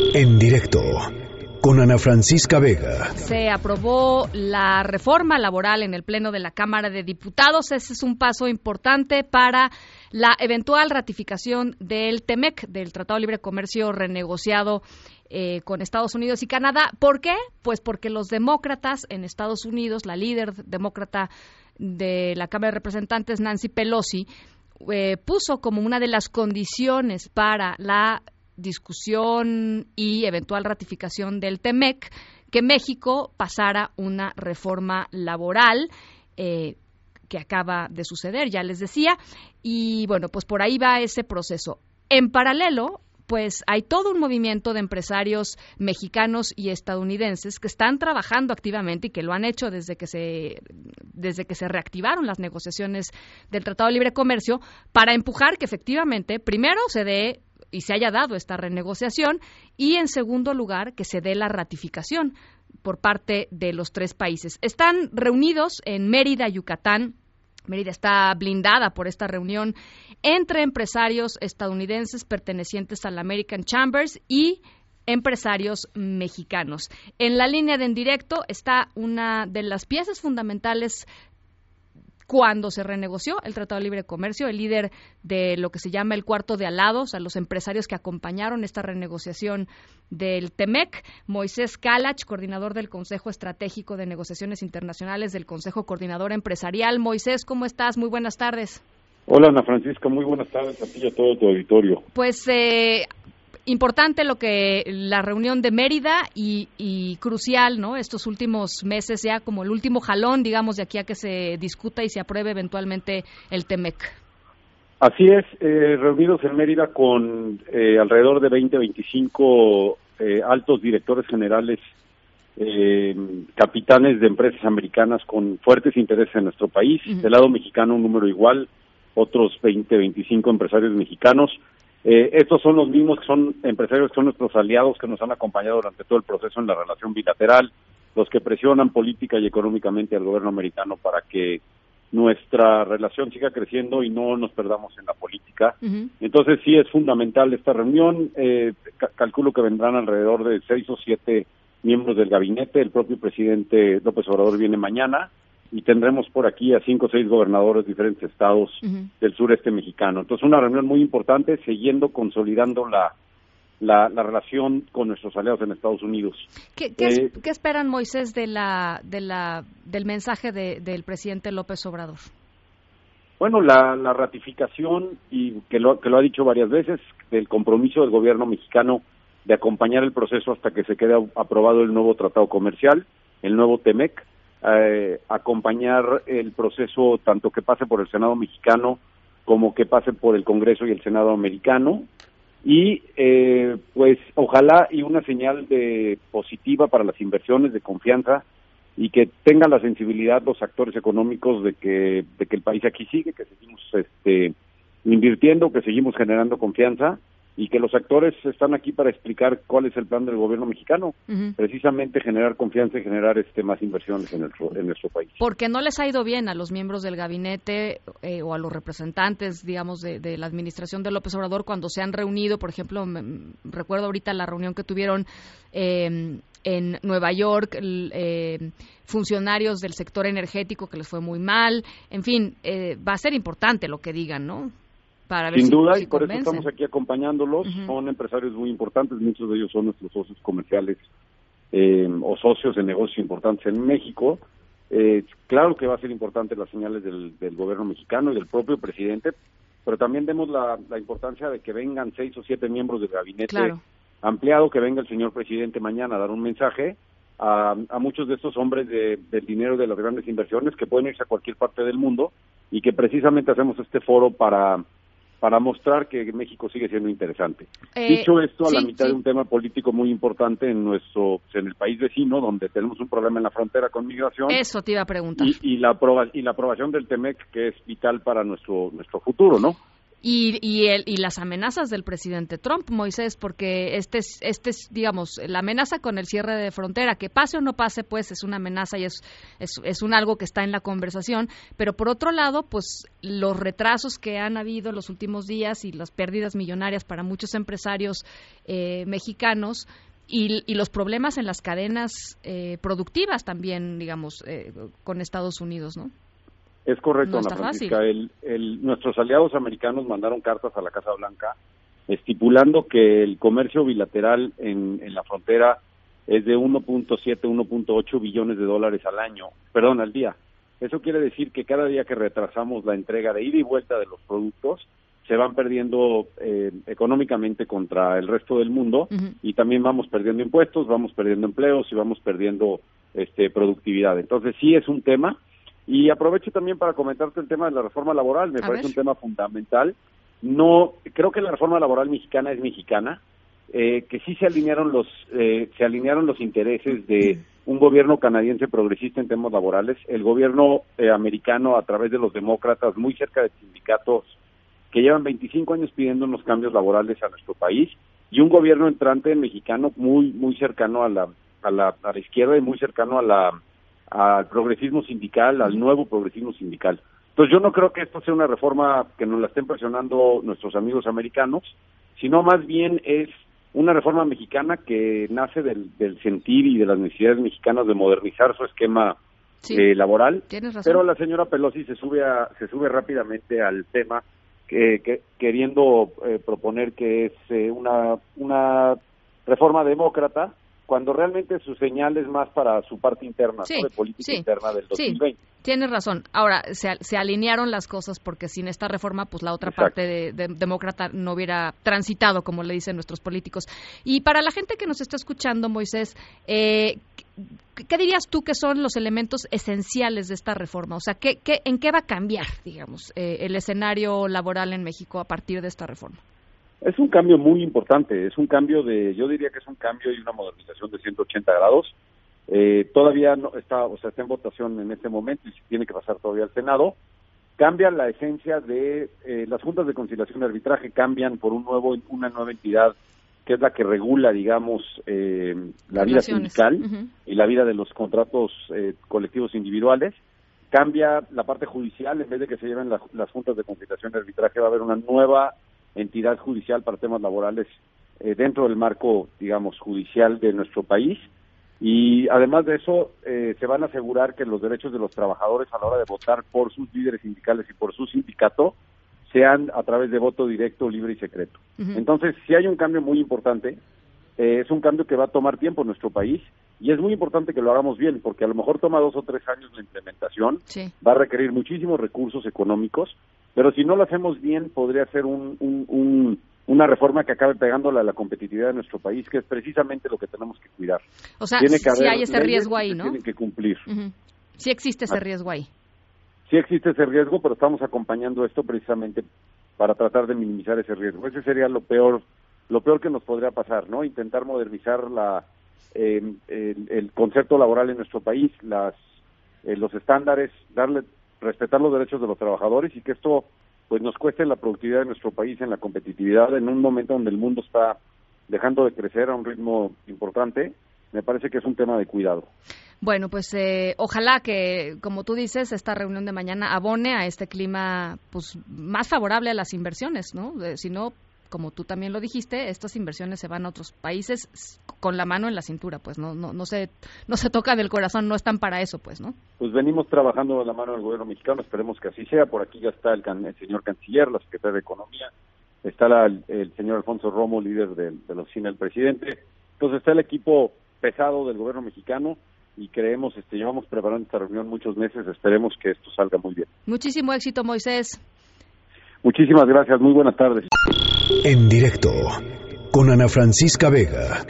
En directo con Ana Francisca Vega. Se aprobó la reforma laboral en el Pleno de la Cámara de Diputados. Ese es un paso importante para la eventual ratificación del TEMEC, del Tratado de Libre Comercio renegociado eh, con Estados Unidos y Canadá. ¿Por qué? Pues porque los demócratas en Estados Unidos, la líder demócrata de la Cámara de Representantes, Nancy Pelosi, eh, puso como una de las condiciones para la discusión y eventual ratificación del TEMEC que México pasara una reforma laboral eh, que acaba de suceder, ya les decía, y bueno, pues por ahí va ese proceso. En paralelo, pues hay todo un movimiento de empresarios mexicanos y estadounidenses que están trabajando activamente y que lo han hecho desde que se desde que se reactivaron las negociaciones del Tratado de Libre Comercio para empujar que efectivamente primero se dé y se haya dado esta renegociación y en segundo lugar que se dé la ratificación por parte de los tres países. Están reunidos en Mérida, Yucatán. Mérida está blindada por esta reunión entre empresarios estadounidenses pertenecientes al American Chambers y empresarios mexicanos. En la línea de en directo está una de las piezas fundamentales cuando se renegoció el Tratado de Libre Comercio, el líder de lo que se llama el cuarto de alados, a los empresarios que acompañaron esta renegociación del TEMEC, Moisés Kalach, coordinador del Consejo Estratégico de Negociaciones Internacionales del Consejo Coordinador Empresarial. Moisés, ¿cómo estás? Muy buenas tardes. Hola Ana Francisca, muy buenas tardes a ti y a todo tu auditorio. Pues eh, importante lo que la reunión de Mérida y, crucial, ¿no? Estos últimos meses ya como el último jalón, digamos, de aquí a que se discuta y se apruebe eventualmente el TEMEC. Así es, eh, reunidos en Mérida con eh, alrededor de 20, 25 eh, altos directores generales, capitanes de empresas americanas con fuertes intereses en nuestro país. Del lado mexicano un número igual, otros 20, 25 empresarios mexicanos eh, estos son los mismos que son empresarios que son nuestros aliados que nos han acompañado durante todo el proceso en la relación bilateral, los que presionan política y económicamente al gobierno americano para que nuestra relación siga creciendo y no nos perdamos en la política. Entonces sí es fundamental esta reunión. Eh, calculo que vendrán alrededor de seis o siete miembros del gabinete. El propio presidente López Obrador viene mañana y tendremos por aquí a cinco o seis gobernadores de diferentes estados del sureste mexicano. Entonces, una reunión muy importante, siguiendo consolidando la, la, relación con nuestros aliados en Estados Unidos. ¿Qué, qué, eh, esperan, Moisés, de la, de la, del mensaje del presidente López Obrador? Bueno, la, la ratificación, y que lo, que lo ha dicho varias veces, del compromiso del gobierno mexicano de acompañar el proceso hasta que se quede aprobado el nuevo tratado comercial, el nuevo TEMEC, eh, acompañar el proceso tanto que pase por el Senado mexicano como que pase por el Congreso y el Senado americano. Y eh, pues ojalá y una señal de positiva para las inversiones de confianza y que tengan la sensibilidad los actores económicos de que de que el país aquí sigue que seguimos este invirtiendo que seguimos generando confianza y que los actores están aquí para explicar cuál es el plan del gobierno mexicano, precisamente generar confianza y generar este más inversiones en, en nuestro país. Porque no les ha ido bien a los miembros del gabinete eh, o a los representantes, digamos, de, la administración de López Obrador cuando se han reunido, por ejemplo, recuerdo ahorita la reunión que tuvieron em, en Nueva York, eh, funcionarios del sector energético que les fue muy mal, en fin, eh, va a ser importante lo que digan, ¿no? Sin duda, y por eso estamos aquí acompañándolos. Son empresarios muy importantes, muchos de ellos son nuestros socios comerciales eh, o socios de negocios importantes en México. Eh, claro que va a ser importante las señales del, gobierno mexicano y del propio presidente, pero también vemos la, importancia de que vengan seis o siete miembros del gabinete ampliado, que venga el señor presidente mañana a dar un mensaje a, muchos de estos hombres de, del dinero de las grandes inversiones que pueden irse a cualquier parte del mundo y que precisamente hacemos este foro para para mostrar que México sigue siendo interesante. Eh, Dicho esto, a la mitad de un tema político muy importante en nuestro, en el país vecino, donde tenemos un problema en la frontera con migración. Eso te iba a preguntar. Y, la, y la aprobación del TEMEC, que es vital para nuestro, nuestro futuro, ¿no? Y, y, el, y las amenazas del presidente Trump, Moisés, porque este es, este es, digamos, la amenaza con el cierre de frontera, que pase o no pase, pues es una amenaza y es, es, un algo que está en la conversación. Pero por otro lado, pues los retrasos que han habido en los últimos días y las pérdidas millonarias para muchos empresarios eh, mexicanos, y, y, los problemas en las cadenas eh, productivas también, digamos, eh, con Estados Unidos, ¿no? Es correcto, Ana Francisca. El, el, nuestros aliados americanos mandaron cartas a la Casa Blanca estipulando que el comercio bilateral en, en la frontera es de 1.7, 1.8 billones de dólares al año, perdón, al día. Eso quiere decir que cada día que retrasamos la entrega de ida y vuelta de los productos, se van perdiendo eh, económicamente contra el resto del mundo uh -huh. y también vamos perdiendo impuestos, vamos perdiendo empleos y vamos perdiendo este, productividad. Entonces sí es un tema y aprovecho también para comentarte el tema de la reforma laboral, me A parece ver. un tema fundamental. No, creo que la reforma laboral mexicana es mexicana, eh, que sí se alinearon los eh, se alinearon los intereses de un gobierno canadiense progresista en temas laborales, el gobierno eh, americano a través de los demócratas muy cerca de sindicatos que llevan 25 años pidiendo unos cambios laborales a nuestro país y un gobierno entrante mexicano muy muy cercano a la a la, a la izquierda y muy cercano a la al progresismo sindical, al nuevo progresismo sindical. Entonces yo no creo que esto sea una reforma que nos la estén presionando nuestros amigos americanos, sino más bien es una reforma mexicana que nace del, del sentir y de las necesidades mexicanas de modernizar su esquema sí, eh, laboral. Pero la señora Pelosi se sube a, se sube rápidamente al tema que, que queriendo eh, proponer que es eh, una una reforma demócrata cuando realmente su señal es más para su parte interna, sí, ¿no? de política sí, interna del 2020. Sí, tienes razón. Ahora, se, se, alinearon las cosas porque sin esta reforma, pues la otra Exacto. parte de, de, demócrata no hubiera transitado, como le dicen nuestros políticos. Y para la gente que nos está escuchando, Moisés, eh, ¿qué dirías tú que son los elementos esenciales de esta reforma? O sea, ¿qué, qué, ¿en qué va a cambiar, digamos, eh, el escenario laboral en México a partir de esta reforma? Es un cambio muy importante, es un cambio de, yo diría que es un cambio y una modernización de 180 grados. Eh, todavía no está, o sea, está en votación en este momento y tiene que pasar todavía al Senado. Cambia la esencia de eh, las juntas de conciliación y arbitraje, cambian por un nuevo, una nueva entidad que es la que regula, digamos, eh, la vida sindical uh -huh. y la vida de los contratos eh, colectivos individuales. Cambia la parte judicial, en vez de que se lleven la, las juntas de conciliación y arbitraje, va a haber una nueva entidad judicial para temas laborales eh, dentro del marco, digamos, judicial de nuestro país. Y además de eso, eh, se van a asegurar que los derechos de los trabajadores a la hora de votar por sus líderes sindicales y por su sindicato sean a través de voto directo, libre y secreto. Uh -huh. Entonces, si hay un cambio muy importante, eh, es un cambio que va a tomar tiempo en nuestro país y es muy importante que lo hagamos bien, porque a lo mejor toma dos o tres años la implementación, sí. va a requerir muchísimos recursos económicos, pero si no lo hacemos bien podría ser un, un, un, una reforma que acabe pegándole a la competitividad de nuestro país, que es precisamente lo que tenemos que cuidar. O sea, tiene que si hay ese riesgo ahí, ¿no? Tienen que cumplir. Uh -huh. Sí existe ese riesgo ahí. Sí existe ese riesgo, pero estamos acompañando esto precisamente para tratar de minimizar ese riesgo. Ese sería lo peor, lo peor que nos podría pasar, ¿no? Intentar modernizar la eh, el, concepto laboral en nuestro país, las eh, los estándares, darle respetar los derechos de los trabajadores y que esto pues nos cueste la productividad de nuestro país en la competitividad en un momento donde el mundo está dejando de crecer a un ritmo importante, me parece que es un tema de cuidado. Bueno, pues eh, ojalá que, como tú dices, esta reunión de mañana abone a este clima pues más favorable a las inversiones, ¿no? Eh, no, como tú también lo dijiste, estas inversiones se van a otros países con la mano en la cintura, pues no no no se no se toca del corazón, no están para eso, pues, ¿no? Pues venimos trabajando la mano del gobierno mexicano, esperemos que así sea. Por aquí ya está el, el señor canciller, la secretaria de Economía, está la, el, el, señor Alfonso Romo, líder de, de la oficina del presidente. Entonces está el equipo pesado del gobierno mexicano y creemos, este, llevamos preparando esta reunión muchos meses, esperemos que esto salga muy bien. Muchísimo éxito, Moisés. Muchísimas gracias, muy buenas tardes. En directo con Ana Francisca Vega.